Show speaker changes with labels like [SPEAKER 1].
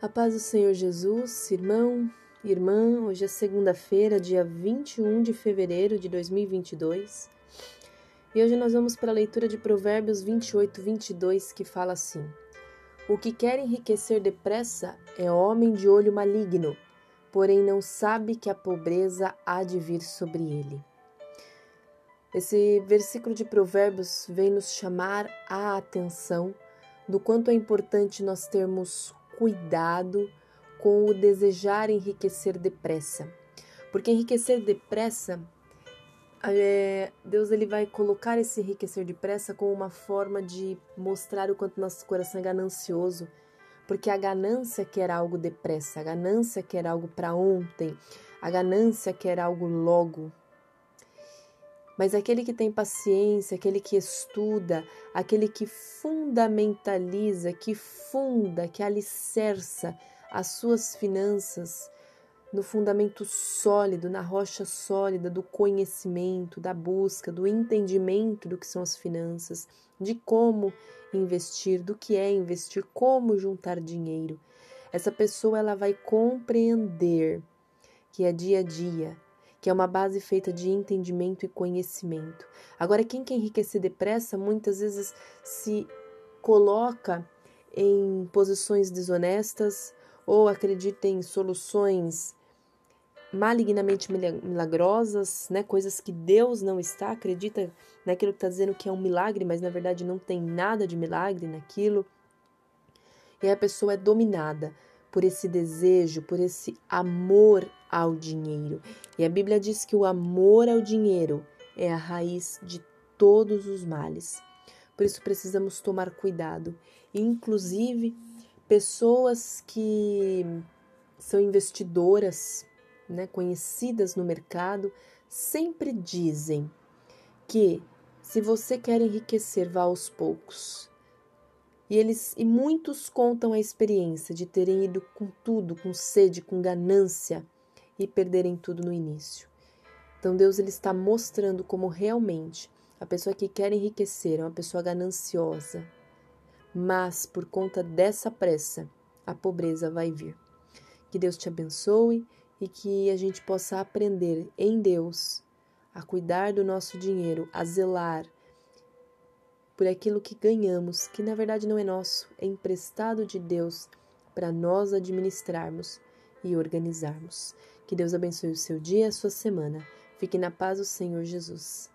[SPEAKER 1] A paz do Senhor Jesus, irmão, irmã, hoje é segunda-feira, dia 21 de fevereiro de 2022. E hoje nós vamos para a leitura de Provérbios 28, 22, que fala assim: O que quer enriquecer depressa é homem de olho maligno, porém não sabe que a pobreza há de vir sobre ele. Esse versículo de Provérbios vem nos chamar a atenção do quanto é importante nós termos cuidado com o desejar enriquecer depressa. Porque enriquecer depressa, é, Deus ele vai colocar esse enriquecer depressa como uma forma de mostrar o quanto nosso coração é ganancioso. Porque a ganância quer algo depressa, a ganância quer algo para ontem, a ganância quer algo logo, mas aquele que tem paciência, aquele que estuda, aquele que fundamentaliza, que funda, que alicerça as suas finanças no fundamento sólido, na rocha sólida do conhecimento, da busca, do entendimento do que são as finanças, de como investir, do que é investir, como juntar dinheiro. Essa pessoa ela vai compreender que é dia a dia, que é uma base feita de entendimento e conhecimento. Agora, quem quer enriquecer depressa muitas vezes se coloca em posições desonestas ou acredita em soluções malignamente milagrosas, né? coisas que Deus não está, acredita naquilo que está dizendo que é um milagre, mas na verdade não tem nada de milagre naquilo. E a pessoa é dominada por esse desejo, por esse amor ao dinheiro. E a Bíblia diz que o amor ao dinheiro é a raiz de todos os males. Por isso precisamos tomar cuidado. Inclusive, pessoas que são investidoras, né, conhecidas no mercado, sempre dizem que se você quer enriquecer, vá aos poucos. E eles e muitos contam a experiência de terem ido com tudo, com sede, com ganância e perderem tudo no início. Então Deus ele está mostrando como realmente a pessoa que quer enriquecer é uma pessoa gananciosa, mas por conta dessa pressa, a pobreza vai vir. Que Deus te abençoe e que a gente possa aprender em Deus a cuidar do nosso dinheiro, a zelar por aquilo que ganhamos, que na verdade não é nosso, é emprestado de Deus para nós administrarmos e organizarmos. Que Deus abençoe o seu dia e a sua semana. Fique na paz do Senhor Jesus.